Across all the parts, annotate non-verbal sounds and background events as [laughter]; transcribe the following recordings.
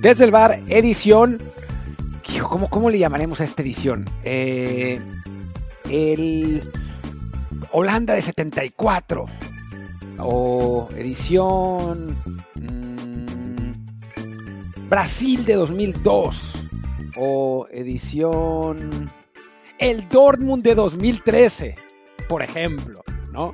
Desde el bar, edición. ¿Cómo, cómo le llamaremos a esta edición? Eh, el Holanda de 74. O edición. mm, Brasil de 2002. O edición. El Dortmund de 2013. Por ejemplo, ¿no?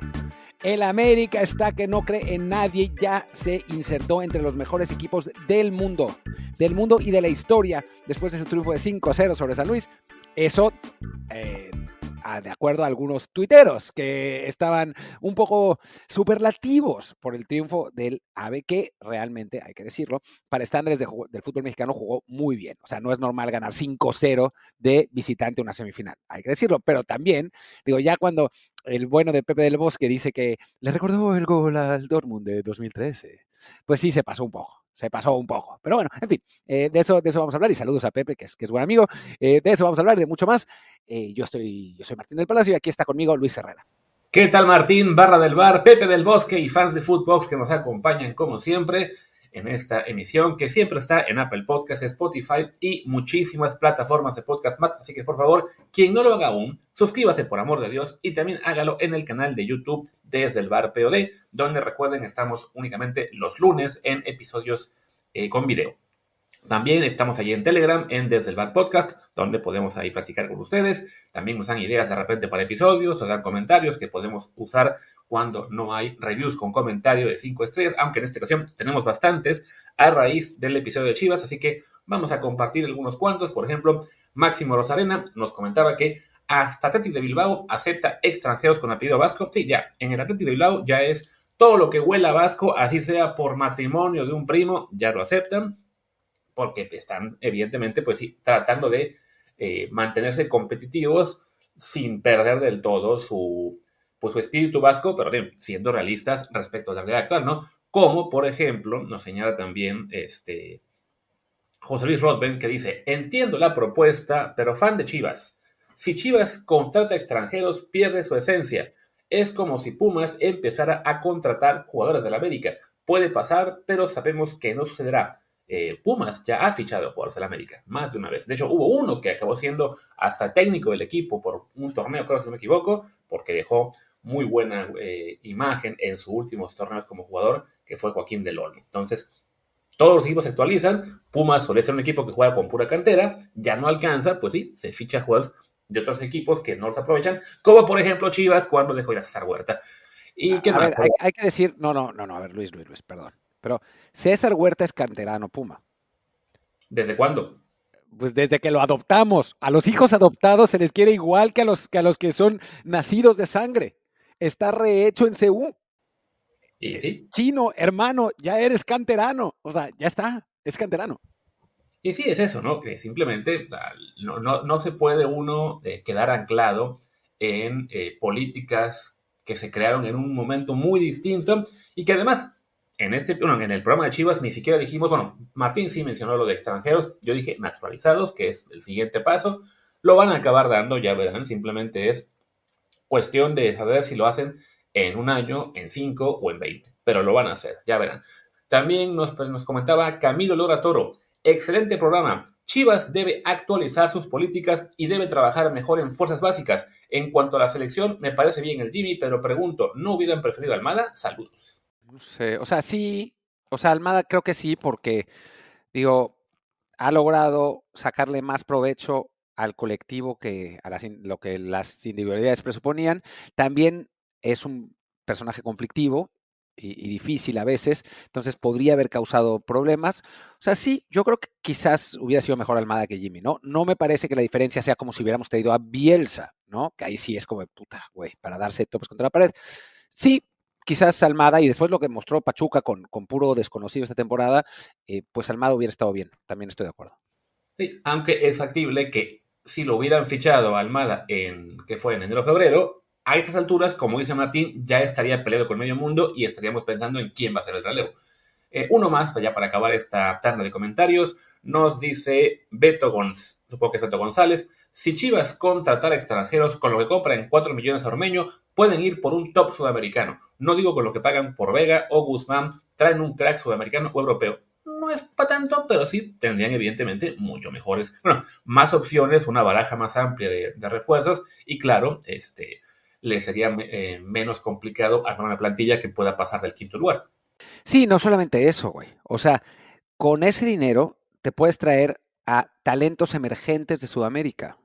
El América está que no cree en nadie, ya se insertó entre los mejores equipos del mundo, del mundo y de la historia después de su triunfo de 5-0 sobre San Luis. Eso, eh, de acuerdo a algunos tuiteros que estaban un poco superlativos por el triunfo del AVE, que realmente, hay que decirlo, para estándares de del fútbol mexicano jugó muy bien. O sea, no es normal ganar 5-0 de visitante una semifinal, hay que decirlo, pero también, digo, ya cuando el bueno de Pepe del Bosque dice que le recordó el gol al Dortmund de 2013. Pues sí, se pasó un poco, se pasó un poco. Pero bueno, en fin, eh, de, eso, de eso vamos a hablar y saludos a Pepe, que es, que es buen amigo. Eh, de eso vamos a hablar y de mucho más. Eh, yo, estoy, yo soy Martín del Palacio y aquí está conmigo Luis Herrera. ¿Qué tal Martín, Barra del Bar, Pepe del Bosque y fans de Footbox que nos acompañan como siempre en esta emisión que siempre está en Apple Podcasts, Spotify y muchísimas plataformas de podcast más. Así que por favor, quien no lo haga aún, suscríbase por amor de Dios y también hágalo en el canal de YouTube desde el Bar POD, donde recuerden estamos únicamente los lunes en episodios eh, con video. También estamos allí en Telegram, en Desde el Bar Podcast, donde podemos ahí platicar con ustedes. También nos dan ideas de repente para episodios, nos dan comentarios que podemos usar cuando no hay reviews con comentario de 5 estrellas, aunque en esta ocasión tenemos bastantes a raíz del episodio de Chivas, así que vamos a compartir algunos cuantos. Por ejemplo, Máximo Rosarena nos comentaba que hasta Atlético de Bilbao acepta extranjeros con apellido vasco. Sí, ya, en el Atlético de Bilbao ya es todo lo que huela vasco, así sea por matrimonio de un primo, ya lo aceptan porque están evidentemente pues tratando de eh, mantenerse competitivos sin perder del todo su, pues, su espíritu vasco, pero bien, siendo realistas respecto a la realidad actual, ¿no? Como, por ejemplo, nos señala también este José Luis Rodben, que dice, entiendo la propuesta, pero fan de Chivas. Si Chivas contrata extranjeros, pierde su esencia. Es como si Pumas empezara a contratar jugadores de la América. Puede pasar, pero sabemos que no sucederá eh, Pumas ya ha fichado jugadores de la América más de una vez. De hecho, hubo uno que acabó siendo hasta técnico del equipo por un torneo, creo si no me equivoco, porque dejó muy buena eh, imagen en sus últimos torneos como jugador, que fue Joaquín del Olmo. Entonces, todos los equipos se actualizan. Pumas suele ser un equipo que juega con pura cantera, ya no alcanza, pues sí, se ficha jugadores de otros equipos que no los aprovechan, como por ejemplo Chivas cuando dejó ir a César Huerta. Y a ver, hay, hay que decir, no, no, no, no, a ver, Luis, Luis, Luis, perdón. Pero César Huerta es canterano Puma. ¿Desde cuándo? Pues desde que lo adoptamos. A los hijos adoptados se les quiere igual que a los que, a los que son nacidos de sangre. Está rehecho en CU. Y sí. Chino, hermano, ya eres canterano. O sea, ya está, es canterano. Y sí, es eso, ¿no? Que simplemente no, no, no se puede uno eh, quedar anclado en eh, políticas que se crearon en un momento muy distinto y que además en este bueno, en el programa de Chivas ni siquiera dijimos, bueno, Martín sí mencionó lo de extranjeros, yo dije naturalizados, que es el siguiente paso, lo van a acabar dando, ya verán, simplemente es cuestión de saber si lo hacen en un año, en cinco o en veinte, pero lo van a hacer, ya verán. También nos, pues, nos comentaba Camilo Lora Toro, excelente programa. Chivas debe actualizar sus políticas y debe trabajar mejor en fuerzas básicas. En cuanto a la selección, me parece bien el Jimmy, pero pregunto, ¿no hubieran preferido a Almada? Saludos. No sé, o sea, sí, o sea, Almada creo que sí, porque, digo, ha logrado sacarle más provecho al colectivo que a las, lo que las individualidades presuponían. También es un personaje conflictivo y, y, difícil a veces, entonces podría haber causado problemas. O sea, sí, yo creo que quizás hubiera sido mejor Almada que Jimmy, ¿no? No me parece que la diferencia sea como si hubiéramos tenido a Bielsa, ¿no? Que ahí sí es como, puta, güey, para darse topes contra la pared. Sí, quizás Almada, y después lo que mostró Pachuca con, puro desconocido esta temporada, eh, pues Almada hubiera estado bien, también estoy de acuerdo. Sí, aunque es factible que si lo hubieran fichado a Almada en, que fue en enero o febrero, a estas alturas, como dice Martín, ya estaría peleado con medio mundo y estaríamos pensando en quién va a ser el relevo. Eh, uno más, ya para acabar esta tanda de comentarios, nos dice Beto González, supongo que es Beto González, si Chivas contratar extranjeros con lo que compran 4 millones a Ormeño, pueden ir por un top sudamericano. No digo con lo que pagan por Vega o Guzmán, traen un crack sudamericano o europeo. no es para tanto, pero sí tendrían evidentemente mucho mejores, bueno, más opciones, una baraja más amplia de, refuerzos y claro, este, le sería eh, menos complicado armar una plantilla que pueda pasar del quinto lugar. Sí, no solamente eso, güey. O sea, con ese dinero te puedes traer a talentos emergentes de Sudamérica.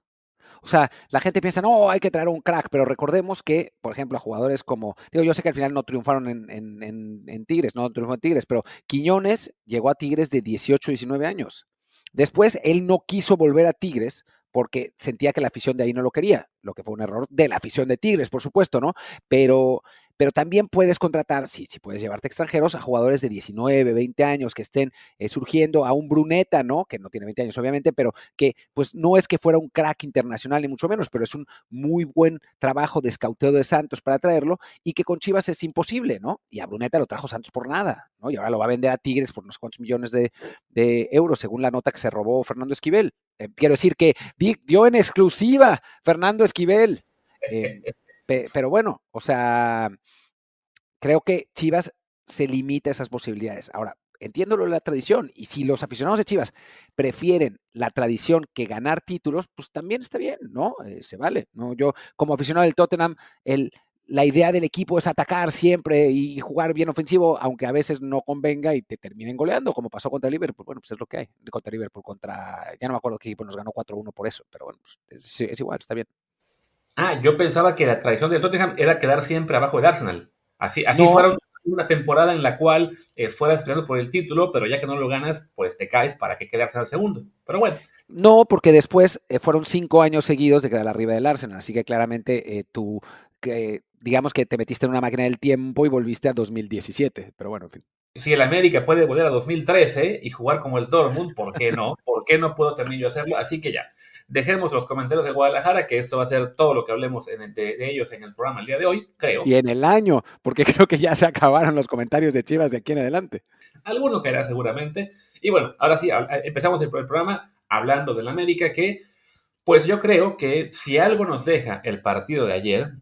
O sea, la gente piensa, no, hay que traer un crack, pero recordemos que, por ejemplo, a jugadores como, digo, yo sé que al final no triunfaron en, Tigres, no triunfó en Tigres, pero Quiñones llegó a Tigres de 18, 19 años. Después, él no quiso volver a Tigres porque sentía que la afición de ahí no lo quería, lo que fue un error de la afición de Tigres, por supuesto, ¿no? Pero, pero también puedes contratar, sí, sí puedes llevarte extranjeros a jugadores de 19, 20 años que estén eh, surgiendo, a un Bruneta, ¿no? Que no tiene 20 años, obviamente, pero que pues no es que fuera un crack internacional, ni mucho menos, pero es un muy buen trabajo de escauteo de Santos para traerlo y que con Chivas es imposible, ¿no? Y a Bruneta lo trajo Santos por nada, ¿no? Y ahora lo va a vender a Tigres por unos cuantos millones de, euros, según la nota que se robó Fernando Esquivel. Eh, quiero decir que dio en exclusiva Fernando Esquivel. Eh, pero bueno, o sea, creo que Chivas se limita a esas posibilidades. Ahora, entiendo lo de la tradición, y si los aficionados de Chivas prefieren la tradición que ganar títulos, pues también está bien, ¿no? Eh, se vale, ¿no? Yo, como aficionado del Tottenham, el, la idea del equipo es atacar siempre y jugar bien ofensivo, aunque a veces no convenga y te terminen goleando, como pasó contra Liverpool. Bueno, pues es lo que hay. Contra Liverpool, contra. Ya no me acuerdo qué equipo nos ganó 4-1 por eso, pero bueno, pues es, igual, está bien. Ah, yo pensaba que la tradición del Tottenham era quedar siempre abajo del Arsenal. Así, así fueron una temporada en la cual eh, fueras peleando por el título, pero ya que no lo ganas, pues te caes para que quede Arsenal segundo. Pero bueno. No, porque después eh, fueron cinco años seguidos de quedar arriba del Arsenal, así que claramente eh, tú, que, digamos que te metiste en una máquina del tiempo y volviste a 2017, pero bueno, en fin. Si el América puede volver a 2013 y jugar como el Dortmund, ¿por qué no? ¿Por qué no puedo también yo hacerlo? Así que ya, Dejemos los comentarios de Guadalajara, que esto va a ser todo lo que hablemos de, ellos en el programa el día de hoy, creo. Y en el año, porque [laughs] creo que ya se acabaron los comentarios de Chivas de aquí en adelante. Alguno caerá seguramente. Y bueno, ahora sí, empezamos el, programa hablando del América, que pues yo creo que si algo nos deja el partido de ayer,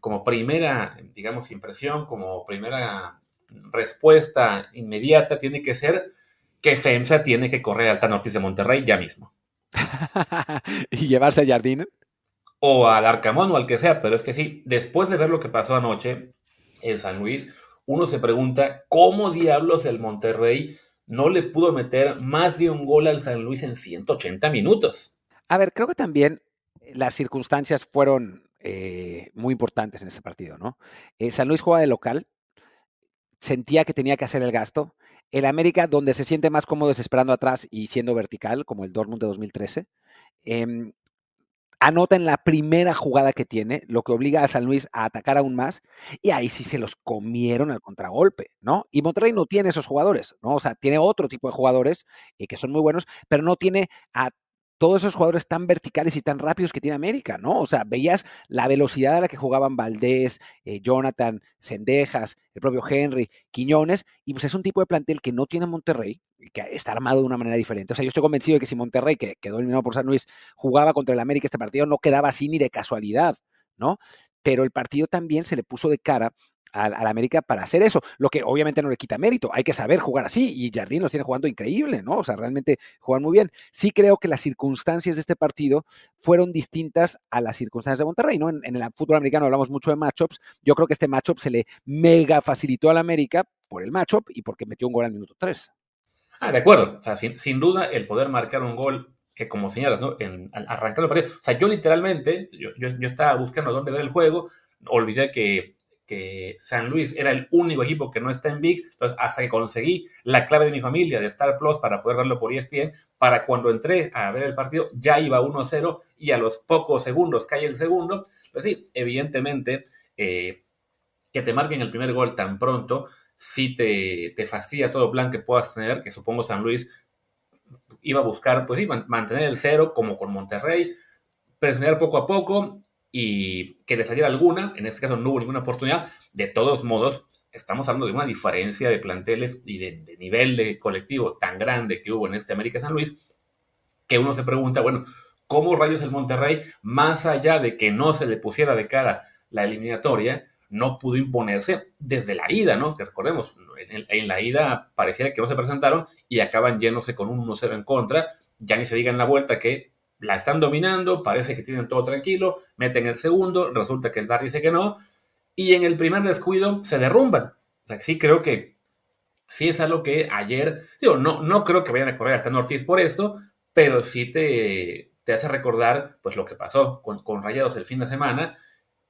como primera, digamos, impresión, como primera respuesta inmediata, tiene que ser que FEMSA tiene que correr al Tanortis de Monterrey ya mismo. [laughs] y llevarse a Jardín. O al Arcamón o al que sea, pero es que sí, después de ver lo que pasó anoche en San Luis, uno se pregunta cómo diablos el Monterrey no le pudo meter más de un gol al San Luis en 180 minutos. A ver, creo que también las circunstancias fueron eh, muy importantes en ese partido, ¿no? Eh, San Luis juega de local, sentía que tenía que hacer el gasto, el América, donde se siente más cómodo desesperando atrás y siendo vertical, como el Dortmund de 2013, em, anota en la primera jugada que tiene, lo que obliga a San Luis a atacar aún más, y ahí sí se los comieron al contragolpe, ¿no? Y Monterrey no tiene esos jugadores, ¿no? O sea, tiene otro tipo de jugadores eh, que son muy buenos, pero no tiene a todos esos jugadores tan verticales y tan rápidos que tiene América, ¿no? O sea, veías la velocidad a la que jugaban Valdés, eh, Jonathan, Sendejas, el propio Henry, Quiñones, y pues es un tipo de plantel que no tiene Monterrey, que está armado de una manera diferente. O sea, yo estoy convencido de que si Monterrey, que quedó eliminado por San Luis, jugaba contra el América este partido, no quedaba así ni de casualidad, ¿no? Pero el partido también se le puso de cara al, América para hacer eso, lo que obviamente no le quita mérito, hay que saber jugar así y Jardín los tiene jugando increíble, ¿no? O sea, realmente juegan muy bien. Sí creo que las circunstancias de este partido fueron distintas a las circunstancias de Monterrey, ¿no? En, el fútbol americano hablamos mucho de matchups, yo creo que este matchup se le mega facilitó al América por el matchup y porque metió un gol al minuto 3. Ah, de acuerdo, o sea, sin, duda el poder marcar un gol que como señalas, ¿no? En, arrancar el partido. O sea, yo literalmente, yo, yo, yo, estaba buscando dónde ver el juego, olvidé que que San Luis era el único equipo que no está en VIX, entonces hasta que conseguí la clave de mi familia de Star Plus para poder verlo por ESPN, para cuando entré a ver el partido ya iba 1-0 y a los pocos segundos cae el segundo, pues sí, evidentemente eh, que te marquen el primer gol tan pronto, sí te, te fastidia todo plan que puedas tener, que supongo San Luis iba a buscar, pues sí, mantener el cero como con Monterrey, presionar poco a poco y que le saliera alguna, en este caso no hubo ninguna oportunidad, de todos modos, estamos hablando de una diferencia de planteles y de, nivel de colectivo tan grande que hubo en este América San Luis, que uno se pregunta, bueno, ¿cómo rayos el Monterrey, más allá de que no se le pusiera de cara la eliminatoria, no pudo imponerse desde la ida, ¿no? Que recordemos, en, la ida pareciera que no se presentaron y acaban yéndose con un 1-0 en contra. Ya ni se diga en la vuelta que la están dominando, parece que tienen todo tranquilo, meten el segundo, resulta que el bar dice que no, y en el primer descuido se derrumban. O sea, que sí creo que sí es algo que ayer, digo, no, no creo que vayan a correr hasta Ortiz por esto, pero sí te, te hace recordar pues lo que pasó con, con Rayados el fin de semana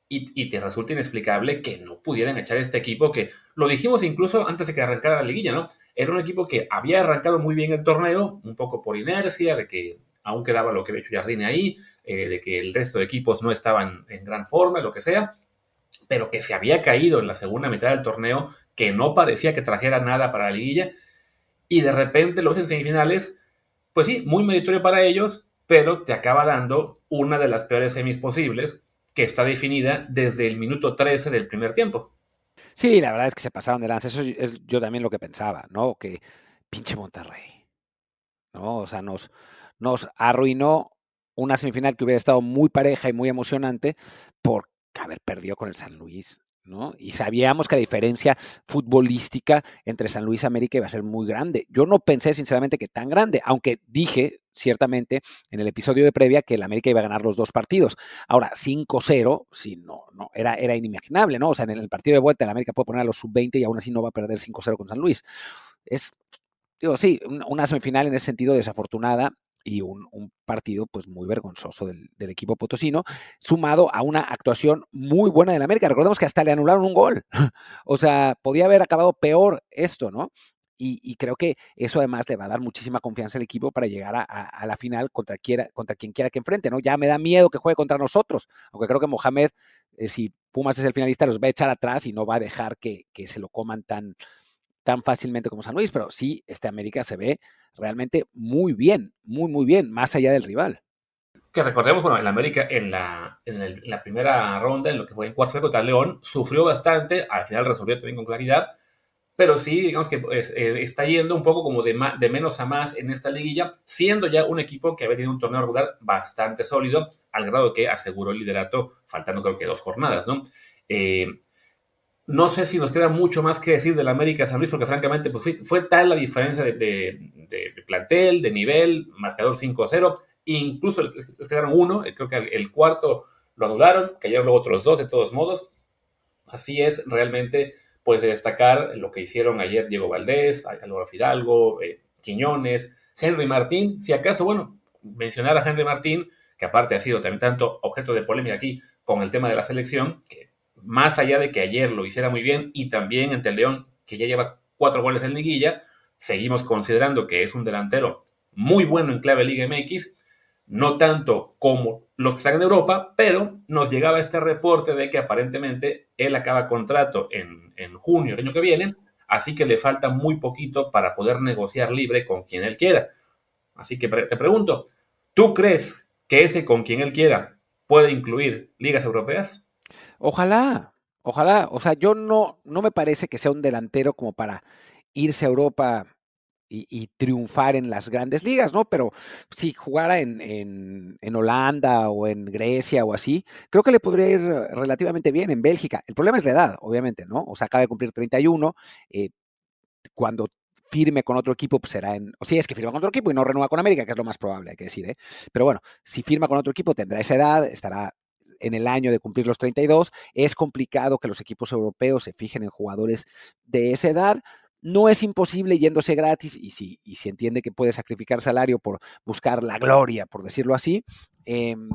y, y, te resulta inexplicable que no pudieran echar este equipo que, lo dijimos incluso antes de que arrancara la liguilla, ¿no? Era un equipo que había arrancado muy bien el torneo, un poco por inercia, de que aún quedaba lo que había hecho Jardine ahí, eh, de que el resto de equipos no estaban en gran forma, lo que sea, pero que se había caído en la segunda mitad del torneo, que no parecía que trajera nada para la liguilla, y de repente lo ves en semifinales, pues sí, muy meritorio para ellos, pero te acaba dando una de las peores semis posibles, que está definida desde el minuto 13 del primer tiempo. Sí, la verdad es que se pasaron de lanza. Eso es yo también lo que pensaba, ¿no? Que pinche Monterrey. ¿No? O sea, nos, nos arruinó una semifinal que hubiera estado muy pareja y muy emocionante por haber perdido con el San Luis. ¿no? Y sabíamos que la diferencia futbolística entre San Luis y América iba a ser muy grande. Yo no pensé sinceramente que tan grande, aunque dije ciertamente en el episodio de previa que el América iba a ganar los dos partidos. Ahora, 5-0, sí, no, no, era, era inimaginable, ¿no? O sea, en el partido de vuelta el América puede poner a los sub-20 y aún así no va a perder 5-0 con San Luis. Es, digo, sí, una semifinal en ese sentido desafortunada y un, partido pues muy vergonzoso del, equipo potosino, sumado a una actuación muy buena del América. Recordemos que hasta le anularon un gol. [laughs] o sea, podía haber acabado peor esto, ¿no? Y, creo que eso además le va a dar muchísima confianza al equipo para llegar a, la final contra, quien quiera que enfrente, ¿no? Ya me da miedo que juegue contra nosotros, aunque creo que Mohamed, eh, si Pumas es el finalista, los va a echar atrás y no va a dejar que, que se lo coman tan, tan fácilmente como San Luis, pero sí, este América se ve realmente muy bien, muy, muy bien, más allá del rival. Que recordemos, bueno, el América en la, en, la primera ronda, en lo que fue en cuarto contra León, sufrió bastante, al final resolvió también con claridad, pero sí, digamos que pues, eh, está yendo un poco como de, de menos a más en esta liguilla, siendo ya un equipo que había tenido un torneo regular bastante sólido, al grado que aseguró el liderato, faltando creo que dos jornadas, ¿no? Eh, no sé si nos queda mucho más que decir del América San Luis, porque francamente pues, fue, tal la diferencia de, plantel, de nivel, marcador 5-0, incluso les quedaron uno, eh, creo que el, cuarto lo anularon, cayeron luego otros dos de todos modos. Así es realmente, pues de destacar lo que hicieron ayer Diego Valdés, Álvaro Fidalgo, eh, Quiñones, Henry Martín, si acaso, bueno, mencionar a Henry Martín, que aparte ha sido también tanto objeto de polémica aquí con el tema de la selección, que más allá de que ayer lo hiciera muy bien y también ante el León, que ya lleva cuatro goles en liguilla, seguimos considerando que es un delantero muy bueno en clave Liga MX, no tanto como los que están en Europa, pero nos llegaba este reporte de que aparentemente él acaba contrato en, junio del año que viene, así que le falta muy poquito para poder negociar libre con quien él quiera. Así que te pregunto, ¿tú crees que ese con quien él quiera puede incluir ligas europeas? Ojalá, ojalá. O sea, yo no, no me parece que sea un delantero como para irse a Europa y, triunfar en las grandes ligas, ¿no? Pero si jugara en, en, Holanda o en Grecia o así, creo que le podría ir relativamente bien en Bélgica. El problema es la edad, obviamente, ¿no? O sea, acaba de cumplir 31. Eh, cuando firme con otro equipo, pues será en. O si es que firma con otro equipo y no renueva con América, que es lo más probable, hay que decir, ¿eh? Pero bueno, si firma con otro equipo, tendrá esa edad, estará en el año de cumplir los 32. Es complicado que los equipos europeos se fijen en jugadores de esa edad. No es imposible yéndose gratis y si, y si entiende que puede sacrificar salario por buscar la gloria, por decirlo así. Em,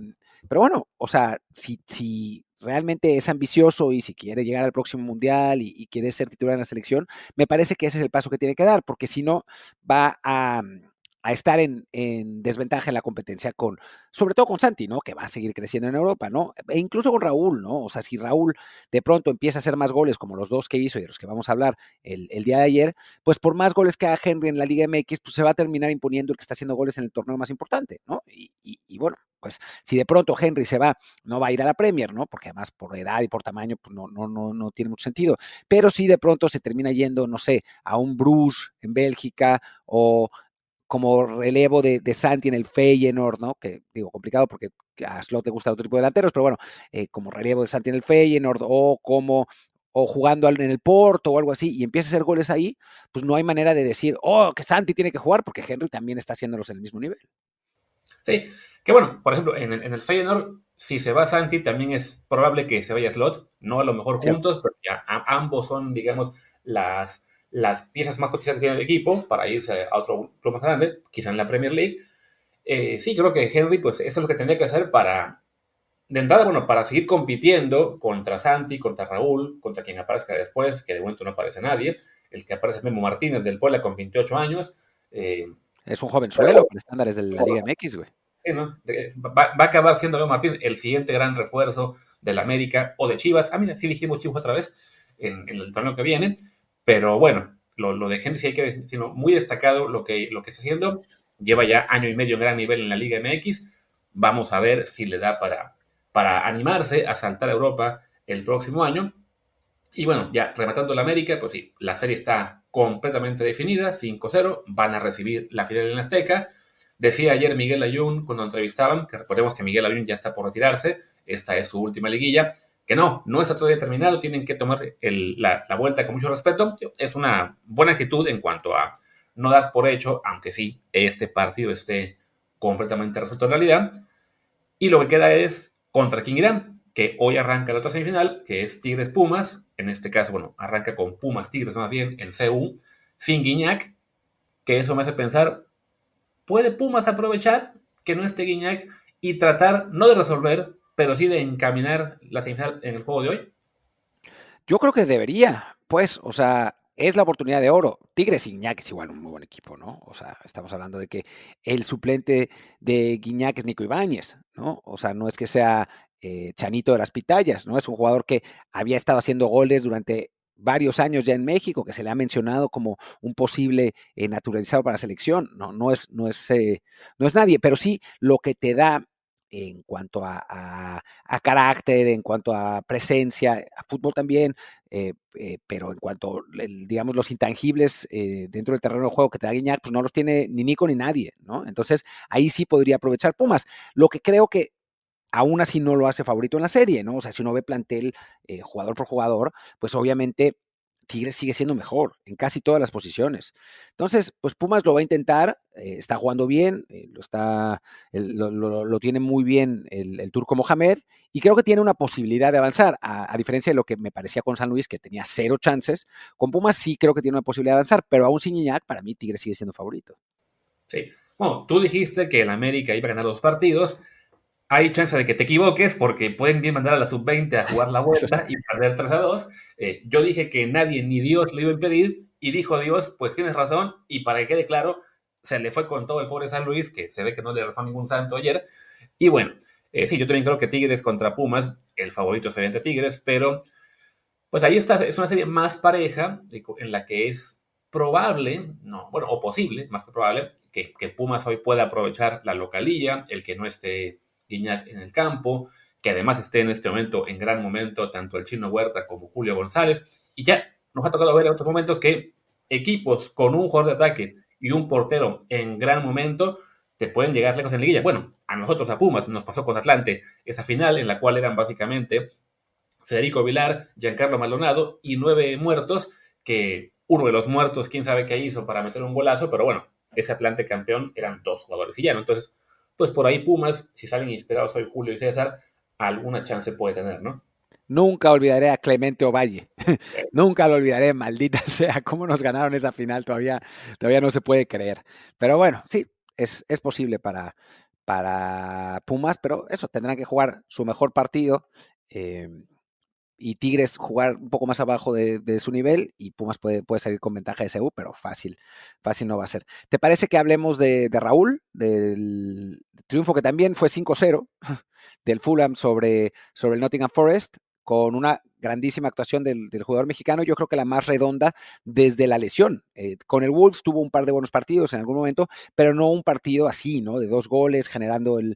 pero bueno, o sea, si, realmente es ambicioso y si quiere llegar al próximo mundial y, quiere ser titular en la selección, me parece que ese es el paso que tiene que dar, porque si no, va a, a estar en, desventaja en la competencia con, sobre todo con Santi, ¿no? Que va a seguir creciendo en Europa, ¿no? E incluso con Raúl, ¿no? O sea, si Raúl de pronto empieza a hacer más goles como los dos que hizo y de los que vamos a hablar el, día de ayer, pues por más goles que haga Henry en la Liga MX, pues se va a terminar imponiendo el que está haciendo goles en el torneo más importante, ¿no? Y, y, bueno, pues si de pronto Henry se va, no va a ir a la Premier, ¿no? Porque además por edad y por tamaño, pues no, no, no, no tiene mucho sentido. Pero si de pronto se termina yendo, no sé, a un Bruges en Bélgica o como relevo de, Santi en el Feyenoord, ¿no? Que digo, complicado porque a Slot te gusta otro tipo de delanteros, pero bueno, eh, como relevo de Santi en el Feyenoord o como o jugando en el Porto o algo así y empieza a hacer goles ahí, pues no hay manera de decir, oh, que Santi tiene que jugar porque Henry también está haciéndolos en el mismo nivel. Sí, que bueno, por ejemplo, en el, en el Feyenoord, si se va Santi, también es probable que se vaya Slot, no a lo mejor juntos, pero ya ambos son, digamos, las, las piezas más cotizadas que tiene el equipo para irse a otro club más grande, quizá en la Premier League. Eh, sí, creo que Henry, pues eso es lo que tendría que hacer para, de entrada, bueno, para seguir compitiendo contra Santi, contra Raúl, contra quien aparezca después, que de momento no aparece nadie. El que aparece es Memo Martínez del Puebla con 28 años. Eh, es un joven suelo con estándares de la Liga MX, güey. Sí, ¿no? va, a acabar siendo Memo Martínez el siguiente gran refuerzo del América o de Chivas. Ah, mira, sí dijimos Chivas otra vez en, el torneo que viene. Pero bueno, lo, de Henry hay que decirlo, muy destacado lo que, lo que está haciendo. Lleva ya año y medio en gran nivel en la Liga MX. Vamos a ver si le da para, para animarse a saltar a Europa el próximo año. Y bueno, ya rematando la América, pues sí, la serie está completamente definida, 5-0, van a recibir la final en Azteca. Decía ayer Miguel Ayun cuando entrevistaban, que recordemos que Miguel Ayun ya está por retirarse, esta es su última liguilla, que no, no está todavía terminado, tienen que tomar la, vuelta con mucho respeto. Es una buena actitud en cuanto a no dar por hecho, aunque sí, este partido esté completamente resuelto en realidad. Y lo que queda es contra quién irán, que hoy arranca la otra semifinal, que es Tigres Pumas, en este caso, bueno, arranca con Pumas Tigres más bien en CU, sin Guiñac, que eso me hace pensar, ¿puede Pumas aprovechar que no esté Guiñac y tratar, no de resolver, pero sí de encaminar la semifinal en el juego de hoy? Yo creo que debería, pues, o sea, es la oportunidad de oro. Tigres y Guiñac es igual un muy buen equipo, ¿no? O sea, estamos hablando de que el suplente de Guiñac es Nico Ibáñez, ¿no? O sea, no es que sea eh, Chanito de las Pitayas, ¿no? Es un jugador que había estado haciendo goles durante varios años ya en México, que se le ha mencionado como un posible eh, naturalizado para la selección. No, no es, no es, eh, no es nadie, pero sí lo que te da en cuanto a, carácter, en cuanto a presencia, a fútbol también, eh, eh, pero en cuanto, digamos, los intangibles eh, dentro del terreno de juego que te da Guiñac, pues no los tiene ni Nico ni nadie, ¿no? Entonces ahí sí podría aprovechar Pumas. Lo que creo que aún así no lo hace favorito en la serie, ¿no? O sea, si uno ve plantel jugador por jugador, pues obviamente Tigres sigue siendo mejor en casi todas las posiciones. Entonces, pues Pumas lo va a intentar, eh, está jugando bien, eh, lo, está, lo, tiene muy bien el, turco Mohamed y creo que tiene una posibilidad de avanzar, a, diferencia de lo que me parecía con San Luis, que tenía cero chances. Con Pumas sí creo que tiene una posibilidad de avanzar, pero aún sin Iñak, para mí Tigres sigue siendo favorito. Sí. Bueno, tú dijiste que el América iba a ganar los partidos hay chance de que te equivoques porque pueden bien mandar a la sub-20 a jugar la [laughs] vuelta y perder 3 a 2. Eh, yo dije que nadie ni Dios lo iba a impedir y dijo Dios, pues tienes razón y para que quede claro, se le fue con todo el pobre San Luis, que se ve que no le razón ningún santo ayer. Y bueno, eh, sí, yo también creo que Tigres contra Pumas, el favorito es obviamente Tigres, pero pues ahí está, es una serie más pareja en la que es probable, no, bueno, o posible, más que probable, que, que Pumas hoy pueda aprovechar la localía, el que no esté Guiñac en el campo, que además esté en este momento en gran momento tanto el chino Huerta como Julio González. Y ya nos ha tocado ver en otros momentos que equipos con un jugador de ataque y un portero en gran momento te pueden llegar lejos en liguilla. Bueno, a nosotros, a Pumas, nos pasó con Atlante esa final en la cual eran básicamente Federico Vilar, Giancarlo Maldonado y nueve muertos, que uno de los muertos, quién sabe qué hizo para meter un golazo, pero bueno, ese Atlante campeón eran dos jugadores y ya, ¿no? Entonces, pues por ahí Pumas, si salen inspirados hoy Julio y César, alguna chance puede tener, ¿no? Nunca olvidaré a Clemente Ovalle. [laughs] Nunca lo olvidaré, maldita [laughs] sea, cómo nos ganaron esa final, todavía, todavía no se puede creer. Pero bueno, sí, es, es posible para, para Pumas, pero eso, tendrán que jugar su mejor partido. Eh, y Tigres jugar un poco más abajo de, su nivel y Pumas puede, puede, salir con ventaja de pero fácil, fácil no va a ser. ¿Te parece que hablemos de, de Raúl, del triunfo que también fue 5-0 [laughs] del Fulham sobre, sobre el Nottingham Forest, con una grandísima actuación del, jugador mexicano, yo creo que la más redonda desde la lesión. Eh, con el Wolves tuvo un par de buenos partidos en algún momento, pero no un partido así, ¿no? De dos goles, generando el,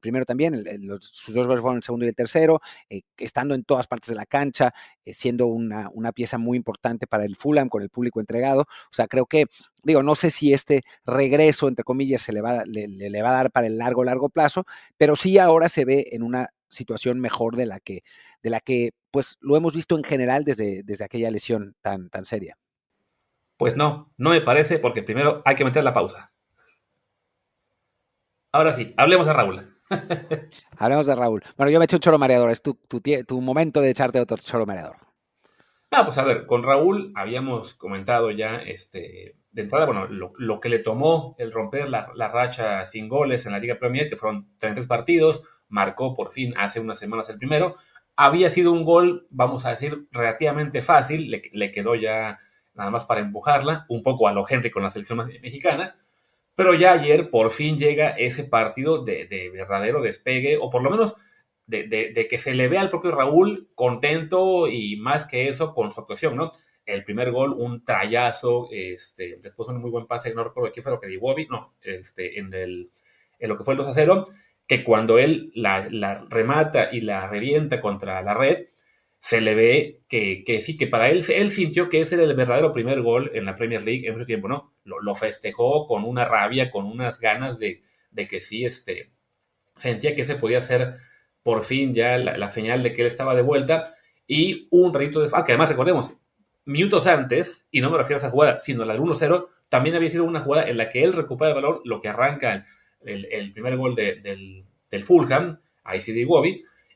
primero también, sus dos goles fueron el segundo y el tercero, eh, estando en todas partes de la cancha, eh, siendo una, pieza muy importante para el Fulham, con el público entregado. O sea, creo que, digo, no sé si este regreso, entre comillas, se le va, le va a dar para el largo, largo plazo, pero sí ahora se ve en una situación mejor de la que, de la que pues lo hemos visto en general desde, desde aquella lesión tan, tan seria. Pues no, no me parece, porque primero hay que meter la pausa. Ahora sí, hablemos de Raúl. [laughs] hablemos de Raúl. Bueno, yo me hecho un choro mareador, es tu, tu, momento de echarte otro choro mareador. Ah, pues a ver, con Raúl habíamos comentado ya, este, de entrada, bueno, lo, que le tomó el romper la, la, racha sin goles en la Liga Premier, que fueron 33 partidos, marcó por fin hace unas semanas el primero. Había sido un gol, vamos a decir, relativamente fácil, le, le quedó ya nada más para empujarla, un poco a lo Henry con la selección mexicana, pero ya ayer por fin llega ese partido de, verdadero despegue, o por lo menos de, que se le vea al propio Raúl contento y más que eso con su actuación, ¿no? El primer gol, un trayazo, este, después un muy buen pase, no recuerdo quién fue lo que dio Bobby, no, este, en, el, en lo que fue el 2 a 0, que cuando él la, remata y la revienta contra la red, se le ve que, que, sí, que para él, él sintió que ese era el verdadero primer gol en la Premier League en mucho tiempo, ¿no? Lo, festejó con una rabia, con unas ganas de, de, que sí, este, sentía que se podía hacer por fin ya la, señal de que él estaba de vuelta y un ratito de... Ah, que además recordemos, minutos antes, y no me refiero a esa jugada, sino la del 1-0, también había sido una jugada en la que él recupera el balón, lo que arranca el, primer gol del, del Fulham, ahí sí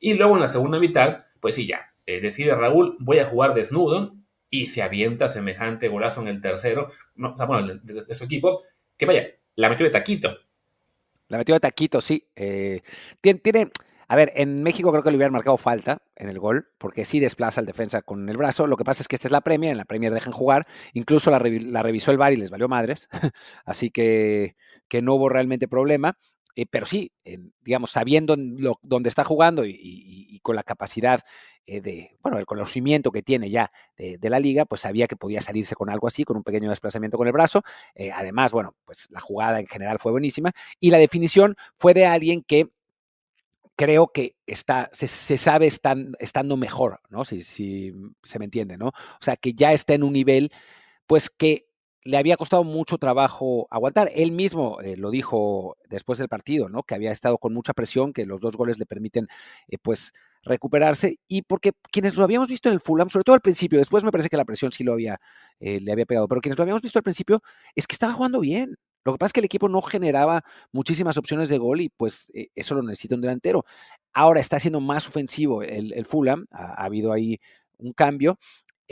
y luego en la segunda mitad, pues sí, ya, eh, decide Raúl, voy a jugar desnudo y se avienta semejante golazo en el tercero, no, bueno, de, su equipo, que vaya, la metió de taquito. La metió de taquito, sí. Eh, tiene, a ver, en México creo que le hubieran marcado falta en el gol, porque sí desplaza al defensa con el brazo. Lo que pasa es que esta es la Premier, en la Premier dejan jugar. Incluso la, revisó el VAR y les valió madres. [laughs] Así que, que no hubo realmente problema. Eh, pero sí, digamos, sabiendo dónde está jugando y, con la capacidad eh, de, bueno, el conocimiento que tiene ya de, la liga, pues sabía que podía salirse con algo así, con un pequeño desplazamiento con el brazo. Eh, además, bueno, pues la jugada en general fue buenísima y la definición fue de alguien que creo que está, se, sabe estando mejor, ¿no? Si, si se me entiende, ¿no? O sea, que ya está en un nivel, pues que le había costado mucho trabajo aguantar. Él mismo eh, lo dijo después del partido, ¿no? Que había estado con mucha presión, que los dos goles le permiten, eh, pues, recuperarse. Y porque quienes lo habíamos visto en el Fulham, sobre todo al principio, después me parece que la presión sí lo había, eh, le había pegado, pero quienes lo habíamos visto al principio es que estaba jugando bien. Lo que pasa es que el equipo no generaba muchísimas opciones de gol y pues eso lo necesita un delantero. Ahora está siendo más ofensivo el, Fulham, ha, habido ahí un cambio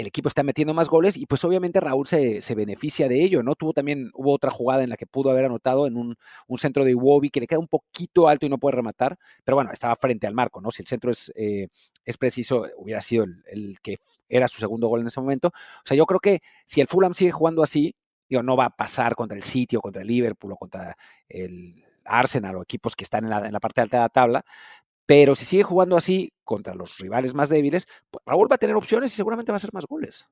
el equipo está metiendo más goles y pues obviamente Raúl se, beneficia de ello, ¿no? Tuvo también, hubo otra jugada en la que pudo haber anotado en un, centro de Iwobi que le queda un poquito alto y no puede rematar, pero bueno, estaba frente al marco, ¿no? Si el centro es, eh, es preciso, hubiera sido el, que era su segundo gol en ese momento. O sea, yo creo que si el Fulham sigue jugando así, no va a pasar contra el Sitio, contra el Liverpool o contra el Arsenal o equipos que están en la, parte alta de la tabla, pero si sigue jugando así contra los rivales más débiles, pues Raúl va a tener opciones y seguramente va a hacer más goles.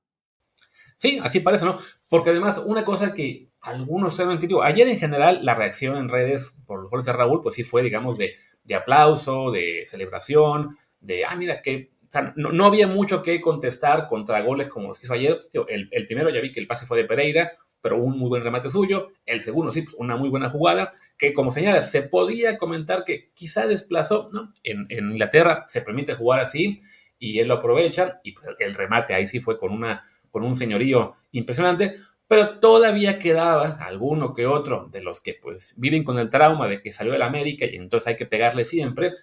Sí, así parece, ¿no? Porque además, una cosa que algunos han entendido, ayer en general la reacción en redes por los goles de Raúl, pues sí fue, digamos, de, aplauso, de celebración, de, ah, mira, que no, había mucho que contestar contra goles como los que hizo ayer. El, primero ya vi que el pase fue de Pereira, pero un muy buen remate suyo. El segundo, sí, pues, una muy buena jugada, que como señala, se podía comentar que quizá desplazó, ¿no? En, Inglaterra se permite jugar así y él lo aprovecha y pues, el remate ahí sí fue con, una, con un señorío impresionante, pero todavía quedaba alguno que otro de los que pues viven con el trauma de que salió del América y entonces hay que pegarle siempre,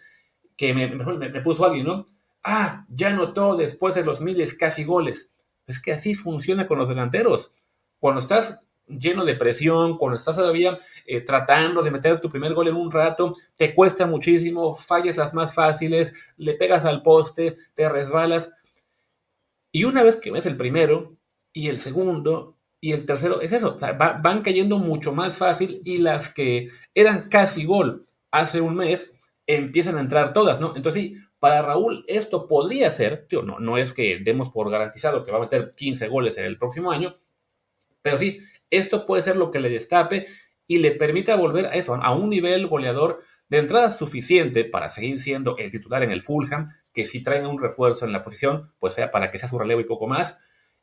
que me, me, puso alguien, ¿no? Ah, ya notó después de los miles casi goles. Es que así funciona con los delanteros cuando estás lleno de presión, cuando estás todavía eh, tratando de meter tu primer gol en un rato, te cuesta muchísimo, fallas las más fáciles, le pegas al poste, te resbalas. Y una vez que ves el primero y el segundo y el tercero, es eso, van cayendo mucho más fácil y las que eran casi gol hace un mes empiezan a entrar todas, ¿no? Entonces sí, para Raúl esto podría ser, no, no es que demos por garantizado que va a meter 15 goles en el próximo año, pero sí, esto puede ser lo que le destape y le permita volver a eso, a un nivel goleador de entrada suficiente para seguir siendo el titular en el Fulham, que si traen un refuerzo en la posición, pues sea para que sea su relevo y poco más,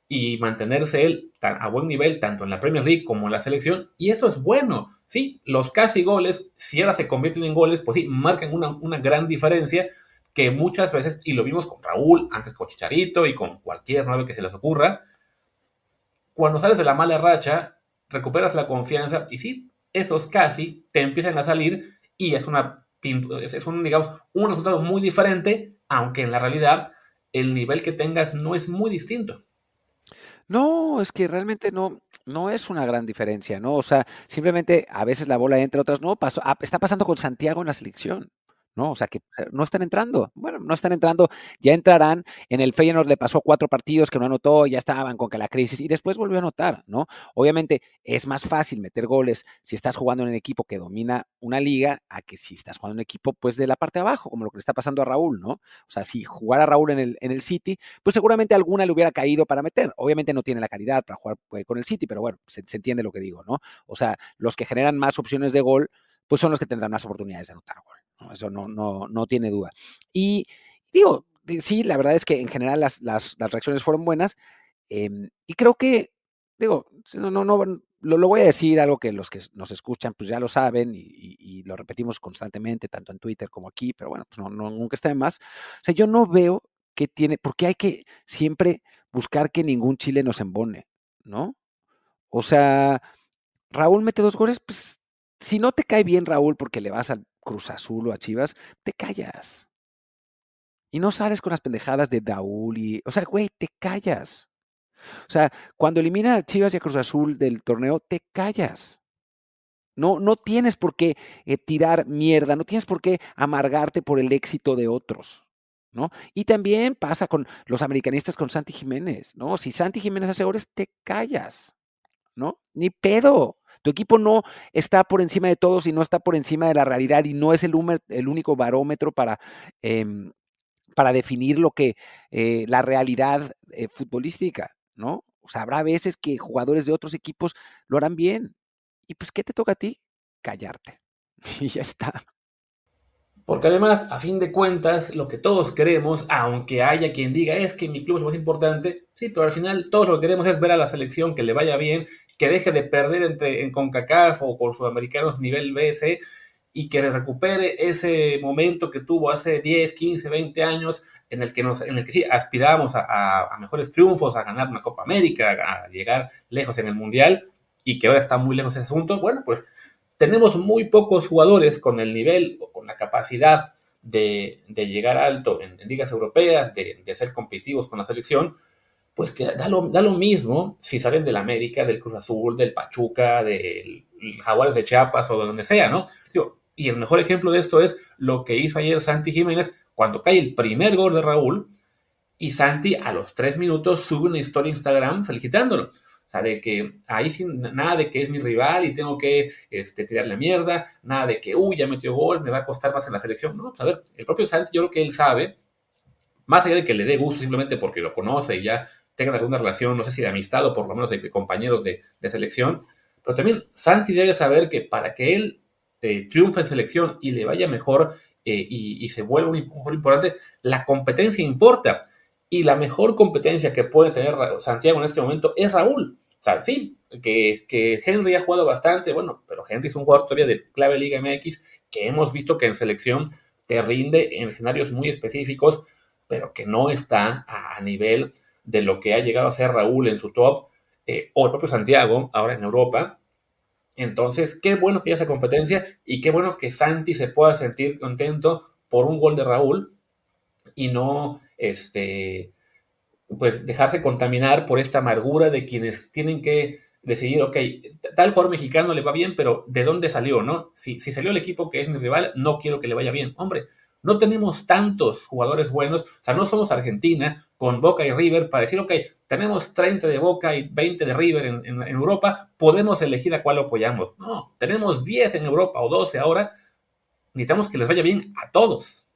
y mantenerse él a buen nivel tanto en la Premier League como en la selección, y eso es bueno, sí, los casi goles, si ahora se convierten en goles, pues sí, marcan una, una gran diferencia, que muchas veces, y lo vimos con Raúl, antes con Chicharito y con cualquier nueve que se les ocurra, cuando sales de la mala racha, recuperas la confianza y sí, esos casi te empiezan a salir y es una es un, digamos, un resultado muy diferente, aunque en la realidad el nivel que tengas no es muy distinto. No, es que realmente no, no es una gran diferencia, ¿no? O sea, simplemente a veces la bola entra, otras no. Pasó, ah, está pasando con Santiago en la selección. ¿No? O sea, que eh, no están entrando. Bueno, no están entrando, ya entrarán. En el Feyenoord le pasó cuatro partidos que no anotó, ya estaban con que la crisis y después volvió a anotar, ¿no? Obviamente es más fácil meter goles si estás jugando en un equipo que domina una liga a que si estás jugando en un equipo pues de la parte de abajo, como lo que le está pasando a Raúl, ¿no? O sea, si jugara Raúl en el, en el City, pues seguramente alguna le hubiera caído para meter. Obviamente no tiene la calidad para jugar pues, con el City, pero bueno, se, se entiende lo que digo, ¿no? O sea, los que generan más opciones de gol, pues son los que tendrán más oportunidades de anotar gol. Eso no, no, no tiene duda. Y digo, sí, la verdad es que en general las, las, reacciones fueron buenas. Em, y creo que, digo, no, no, no, lo, voy a decir algo que los que nos escuchan pues ya lo saben y, lo repetimos constantemente, tanto en Twitter como aquí, pero bueno, pues no, no, nunca está de más. O sea, yo no veo que tiene, porque hay que siempre buscar que ningún chile nos embone, ¿no? O sea, Raúl mete dos goles, pues si no te cae bien Raúl porque le vas al Cruz Azul o a Chivas, te callas. Y no sales con las pendejadas de Daúl y. O sea, güey, te callas. O sea, cuando elimina a Chivas y a Cruz Azul del torneo, te callas. No, no tienes por qué eh, tirar mierda, no tienes por qué amargarte por el éxito de otros. ¿No? Y también pasa con los americanistas con Santi Jiménez, ¿no? Si Santi Jiménez hace goles, te callas, ¿no? Ni pedo. Tu equipo no está por encima de todos y no está por encima de la realidad y no es el, el único barómetro para, em, para definir lo que eh, la realidad eh, futbolística, ¿no? O sea, habrá veces que jugadores de otros equipos lo harán bien. Y pues, ¿qué te toca a ti? Callarte. [laughs] Y ya está. Porque además, a fin de cuentas, lo que todos queremos, aunque haya quien diga es que mi club es más importante, sí, pero al final todos lo que queremos es ver a la selección que le vaya bien, que deje de perder entre, en CONCACAF o con sudamericanos nivel BS y que recupere ese momento que tuvo hace 10, 15, 20 años en el que, nos, en el que sí aspirábamos a, a mejores triunfos, a ganar una Copa América, a llegar lejos en el Mundial y que ahora está muy lejos ese asunto, bueno, pues tenemos muy pocos jugadores con el nivel o con la capacidad de, llegar alto en, ligas europeas, de, ser competitivos con la selección, pues que da lo, da lo mismo si salen del América, del Cruz Azul, del Pachuca, del Jaguares de Chiapas o de donde sea, ¿no? y el mejor ejemplo de esto es lo que hizo ayer Santi Jiménez cuando cae el primer gol de Raúl y Santi a los tres minutos sube una historia en Instagram felicitándolo sea, de que ahí sin nada de que es mi rival y tengo que este, tirarle mierda, nada de que, uy, ya metió gol, me va a costar más en la selección. No, pues a el propio Santi, yo creo que él sabe, más allá de que le dé gusto simplemente porque lo conoce y ya tengan alguna relación, no sé si de amistad o por lo menos de compañeros de, selección, pero también Santi debe saber que para que él eh, triunfe en selección y le vaya mejor eh, y, se vuelva un jugador importante, la competencia importa. Y la mejor competencia que puede tener Santiago en este momento es Raúl. O sea, sí, que, que Henry ha jugado bastante, bueno, pero Henry es un jugador todavía de clave Liga MX que hemos visto que en selección te rinde en escenarios muy específicos, pero que no está a, nivel de lo que ha llegado a ser Raúl en su top, eh, o el propio Santiago, ahora en Europa. Entonces, qué bueno que haya esa competencia y qué bueno que Santi se pueda sentir contento por un gol de Raúl y no este, pues dejarse contaminar por esta amargura de quienes tienen que decidir, ok, tal jugador mexicano le va bien, pero ¿de dónde salió, no? Si, si salió el equipo que es mi rival, no quiero que le vaya bien. Hombre, no tenemos tantos jugadores buenos, o sea, no somos Argentina con Boca y River para decir, ok, tenemos 30 de Boca y 20 de River en, en Europa, podemos elegir a cuál apoyamos. No, tenemos 10 en Europa o 12 ahora, necesitamos que les vaya bien a todos.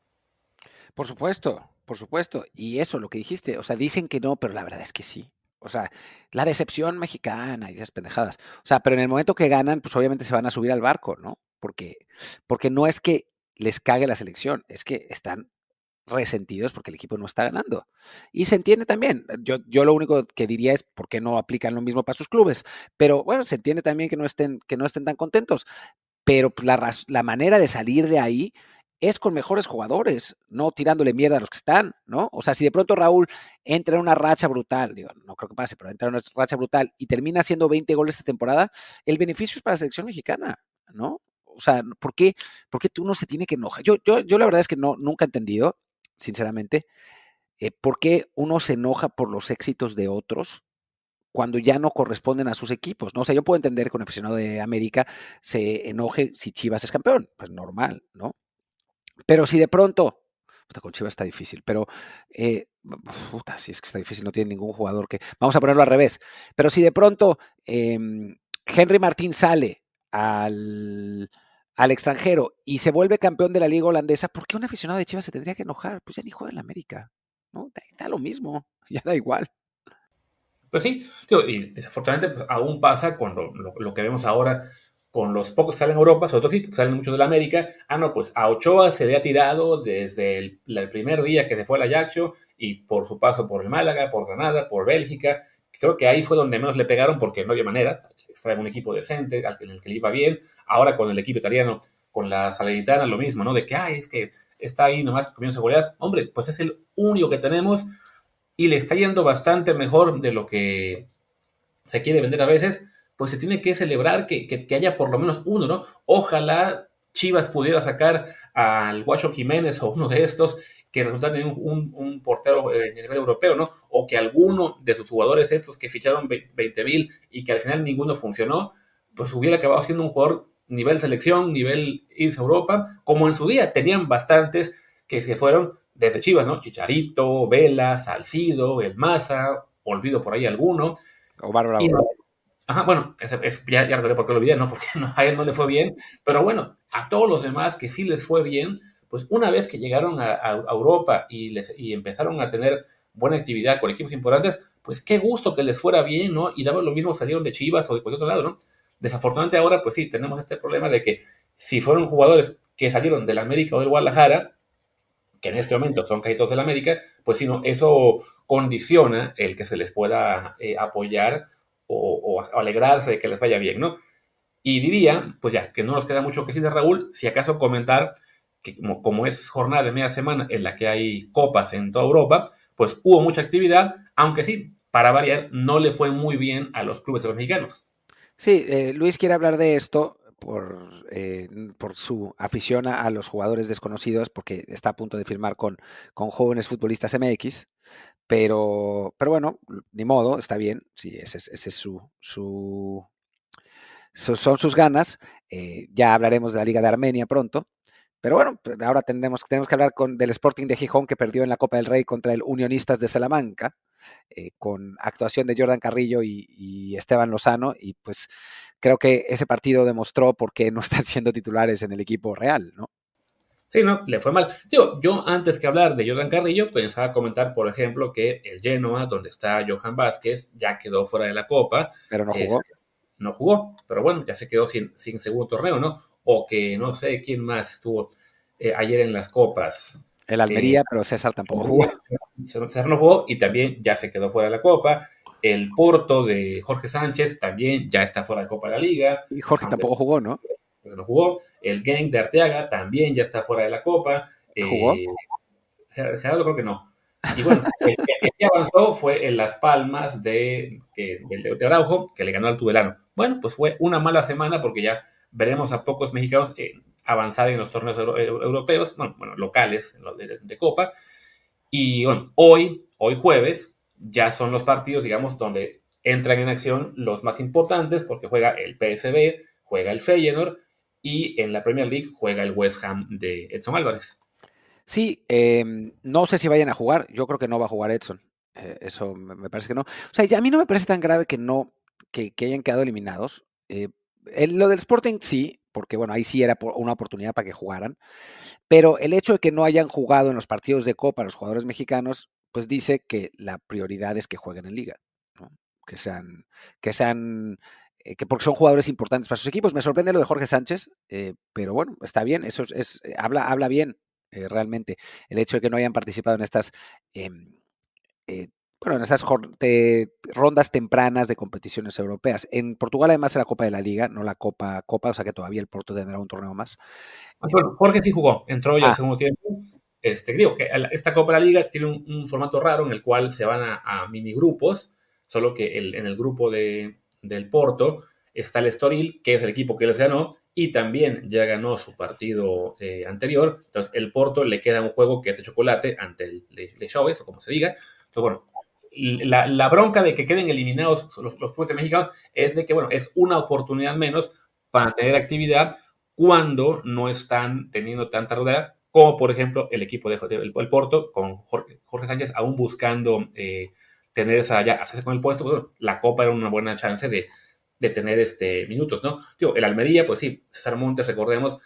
Por supuesto, por supuesto. Y eso, lo que dijiste, o sea, dicen que no, pero la verdad es que sí. O sea, la decepción mexicana y esas pendejadas. O sea, pero en el momento que ganan, pues obviamente se van a subir al barco, ¿no? Porque, porque no es que les cague la selección, es que están resentidos porque el equipo no está ganando. Y se entiende también. Yo, yo lo único que diría es por qué no aplican lo mismo para sus clubes. Pero bueno, se entiende también que no estén, que no estén tan contentos. Pero pues, la, la manera de salir de ahí es con mejores jugadores, no tirándole mierda a los que están, ¿no? O sea, si de pronto Raúl entra en una racha brutal, digo, no creo que pase, pero entra en una racha brutal y termina haciendo 20 goles esta temporada, el beneficio es para la selección mexicana, ¿no? O sea, ¿por qué, por qué tú no se tiene que enojar? Yo, yo, yo la verdad es que no, nunca he entendido, sinceramente, eh, por qué uno se enoja por los éxitos de otros cuando ya no corresponden a sus equipos, ¿no? O sea, yo puedo entender que un aficionado de América se enoje si Chivas es campeón, pues normal, ¿no? Pero si de pronto, puta, con Chivas está difícil, pero, eh, si es que está difícil, no tiene ningún jugador que, vamos a ponerlo al revés, pero si de pronto eh, Henry Martín sale al, al extranjero y se vuelve campeón de la liga holandesa, ¿por qué un aficionado de Chivas se tendría que enojar? Pues ya ni juega en la América, ¿no? Da, lo mismo, [laughs] ya da igual. Pues sí, y desafortunadamente pues, aún pasa con lo que vemos ahora con los pocos que salen a Europa, sobre todo sí, salen muchos de la América, ah, no, pues a Ochoa se le ha tirado desde el, primer día que se fue al Ajaxio y por su paso por el Málaga, por Granada, por Bélgica, creo que ahí fue donde menos le pegaron porque no había manera, estaba en un equipo decente, en el que le iba bien, ahora con el equipo italiano, con la Salernitana, lo mismo, ¿no? De que, ay, es que está ahí nomás comiendo goleadas, hombre, pues es el único que tenemos y le está yendo bastante mejor de lo que se quiere vender a veces, pues se tiene que celebrar que, que, que, haya por lo menos uno, ¿no? Ojalá Chivas pudiera sacar al Guacho Jiménez o uno de estos que resultan en un, un, un, portero en el nivel europeo, ¿no? O que alguno de sus jugadores estos que ficharon 20 mil y que al final ninguno funcionó, pues hubiera acabado siendo un jugador nivel selección, nivel irse a Europa, como en su día tenían bastantes que se fueron desde Chivas, ¿no? Chicharito, Vela, Salcido, El Maza, olvido por ahí alguno. O Bárbara. Ajá, bueno, es, ya, ya recordé por qué lo olvidé, ¿no? [laughs] Porque no, a él no le fue bien, pero bueno, a todos los demás que sí les fue bien, pues una vez que llegaron a, Europa y, les, y empezaron a tener buena actividad con equipos importantes, pues qué gusto que les fuera bien, ¿no? Y daba lo mismo salieron de Chivas o de cualquier otro lado, ¿no? Desafortunadamente ahora, pues sí, tenemos este problema de que si fueron jugadores que salieron del América o del Guadalajara, que en este momento son caídos del América, pues si no, eso condiciona el que se les pueda eh, apoyar o, alegrarse de que les vaya bien, ¿no? Y diría, pues ya, que no nos queda mucho que decir de Raúl, si acaso comentar que como, es jornada de media semana en la que hay copas en toda Europa, pues hubo mucha actividad, aunque sí, para variar, no le fue muy bien a los clubes mexicanos. Sí, eh, Luis quiere hablar de esto por, eh, por su afición a, los jugadores desconocidos, porque está a punto de firmar con, con jóvenes futbolistas MX, pero, pero bueno, ni modo, está bien, sí, ese, es su, su, son sus ganas. Eh, ya hablaremos de la Liga de Armenia pronto. Pero bueno, ahora tenemos que hablar con, del Sporting de Gijón que perdió en la Copa del Rey contra el Unionistas de Salamanca, eh, con actuación de Jordan Carrillo y, y, Esteban Lozano. Y pues creo que ese partido demostró por qué no [laughs] están siendo titulares en el equipo real, ¿no? Sí, no, le fue mal. Digo, yo antes que hablar de Jordan Carrillo, pensaba comentar, por ejemplo, que el Genoa, donde está Johan Vázquez, ya quedó fuera de la Copa. Pero no jugó. Es, no jugó, pero bueno, ya se quedó sin, sin, segundo torneo, ¿no? O que no sé quién más estuvo eh, ayer en las Copas. El Almería, eh, pero César tampoco jugó. César no jugó y también ya se quedó fuera de la Copa. El Porto de Jorge Sánchez también ya está fuera de Copa de la Liga. Y Jorge tampoco jugó, ¿no? no jugó. El Gang de Arteaga también ya está fuera de la Copa. ¿Jugó? Eh, Gerardo creo que no. Y bueno, el que sí avanzó fue en Las Palmas de, de, de, Araujo, que le ganó al Tubelano. Bueno, pues fue una mala semana porque ya veremos a pocos mexicanos eh, avanzar en los torneos euro, europeos, bueno, bueno locales, de, de, Copa. Y bueno, hoy, hoy jueves, ya son los partidos, digamos, donde entran en acción los más importantes porque juega el PSB, juega el Feyenoord y en la Premier League juega el West Ham de Edson Álvarez. Sí, eh, no sé si vayan a jugar, yo creo que no va a jugar Edson, eh, eso me, parece que no. O sea, ya a mí no me parece tan grave que no, que, hayan quedado eliminados. Eh, lo del Sporting sí, porque bueno, ahí sí era una oportunidad para que jugaran, pero el hecho de que no hayan jugado en los partidos de Copa los jugadores mexicanos, pues dice que la prioridad es que jueguen en liga, que sean, que sean eh, que porque son jugadores importantes para sus equipos. Me sorprende lo de Jorge Sánchez, eh, pero bueno, está bien, eso es, es habla, habla bien eh, realmente. El hecho de que no hayan participado en estas, em, eh, bueno, en esas rondas tempranas de competiciones europeas. En Portugal además era Copa de la Liga, no la Copa Copa, o sea que todavía el Porto tendrá un torneo más. Ah, Jorge sí jugó, entró ya al ah. segundo tiempo. Este, digo que esta Copa de la Liga tiene un, formato raro en el cual se van a, a mini grupos, solo que en el grupo de, del Porto está el Estoril, que es el equipo que les ganó, y también ya ganó su partido eh, anterior. Entonces, el Porto le queda un juego que es de chocolate ante el Le, o como se diga. Entonces, bueno, la, bronca de que queden eliminados los, los mexicanos es de que, bueno, es una oportunidad menos para tener actividad cuando no están teniendo tanta rodea, como por ejemplo el equipo de, el, Porto, con Jorge, Sánchez aún buscando eh, tener esa, ya, hacerse con el puesto, pues, la Copa era una buena chance de, de tener este, minutos, ¿no? Tío, el Almería, pues sí, César Montes, recordemos,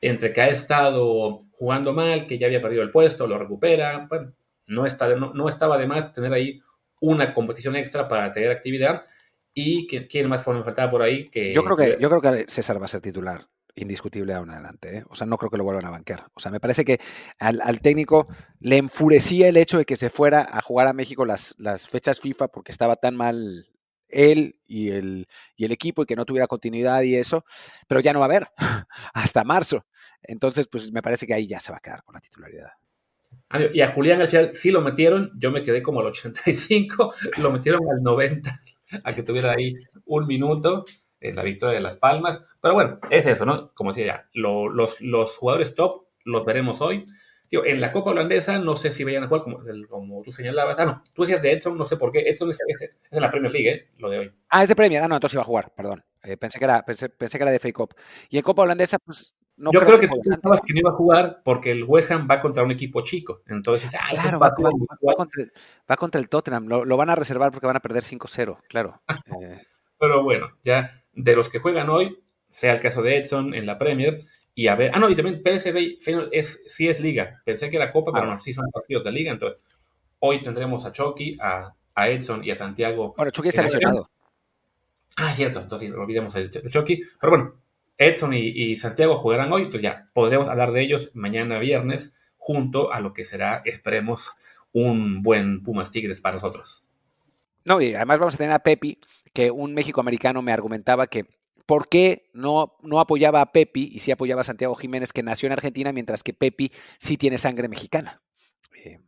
entre que ha estado jugando mal, que ya había perdido el puesto, lo recupera, bueno, no, está no, estaba de más tener ahí una competición extra para tener actividad. ¿Y quién más faltaba por ahí? Que, yo, creo que, yo creo que César va a ser titular indiscutible aún adelante. ¿eh? O sea, no creo que lo vuelvan a banquear. O sea, me parece que al, técnico le enfurecía el hecho de que se fuera a jugar a México las, las fechas FIFA porque estaba tan mal él y el, y el equipo y que no tuviera continuidad y eso, pero ya no va a haber [laughs] hasta marzo. Entonces, pues me parece que ahí ya se va a quedar con la titularidad. Y a Julián García sí lo metieron, yo me quedé como al 85, lo metieron al 90, [laughs] a que tuviera ahí un minuto en la victoria de Las Palmas. Pero bueno, es eso, ¿no? Como decía, los, los jugadores top los veremos hoy en la Copa Holandesa no sé si vayan a jugar como, como tú señalabas. Ah, no, tú decías de Edson, no sé por qué. Edson es, es, en la Premier League, ¿eh? lo de hoy. Ah, es de Premier. Ah, no, entonces iba a jugar, perdón. Eh, pensé, que era, pensé, pensé, que era de Fake Cup. Y en Copa Holandesa, pues no Yo creo, que, tú pensabas que no iba a jugar porque el West Ham va contra un equipo chico. Entonces, ah, claro, va, contra, va, contra, el Tottenham. Lo, lo, van a reservar porque van a perder 5-0, claro. [laughs] eh. Pero bueno, ya de los que juegan hoy, sea el caso de Edson en la Premier, y a ver, ah, no, y también PSV es, sí es liga. Pensé que era Copa, pero ah. no, sí son partidos de liga. Entonces, hoy tendremos a Chucky, a, Edson y a Santiago. Bueno, Chucky está lesionado. Ah, cierto, entonces olvidemos el, Chucky. Pero bueno, Edson y, Santiago jugarán hoy, pues ya podremos hablar de ellos mañana viernes, junto a lo que será, esperemos, un buen Pumas Tigres para nosotros. No, y además vamos a tener a Pepi, que un México americano me argumentaba que ¿Por qué no, no apoyaba a Pepi y sí apoyaba a Santiago Jiménez, que nació en Argentina, mientras que Pepi sí tiene sangre mexicana? Eh,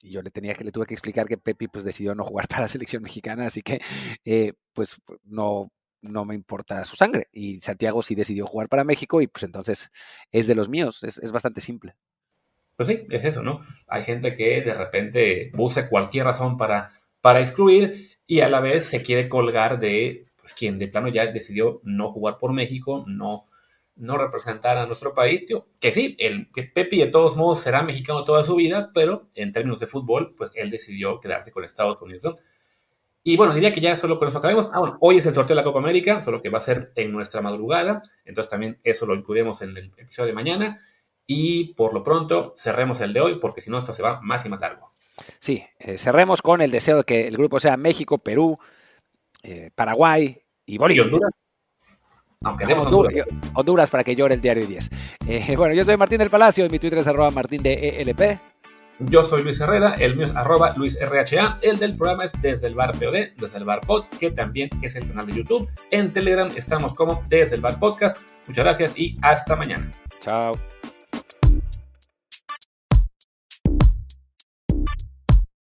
y yo le tenía que le tuve que explicar que Pepi pues decidió no jugar [laughs] para la selección mexicana, así que eh, pues no, no me importa su sangre. Y Santiago sí decidió jugar para México y pues entonces es de los míos, es, es bastante simple. Pues sí, es eso, ¿no? Hay gente que de repente busca cualquier razón para, para excluir y a la vez se quiere colgar de pues, quien de plano ya decidió no jugar por México, no, no representar a nuestro país, tío, que sí, el, que Pepe de todos modos será mexicano toda su vida, pero en términos de fútbol, pues él decidió quedarse con Estados Unidos. Y bueno, diría que ya solo con eso acabemos. Ah, bueno, hoy es el sorteo de la Copa América, solo que va a ser en nuestra madrugada, entonces también eso lo incluiremos en el episodio de mañana. Y por lo pronto cerremos el de hoy, porque si no, esto se va más y más largo. Sí, eh, cerremos con el deseo de que el grupo sea México, Perú, eh, Paraguay y Bolivia. ¿Y Honduras? Aunque Honduras, Honduras, para que llore el diario 10. Eh, [laughs] bueno, yo soy Martín del Palacio y mi Twitter es arroba martín de ELP. Yo soy Luis Herrera, el mío es arroba LuisRHA, el del programa es desde el bar POD, desde el bar pod, que también es el canal de YouTube. En Telegram estamos como desde el bar podcast. Muchas gracias y hasta mañana. Chao.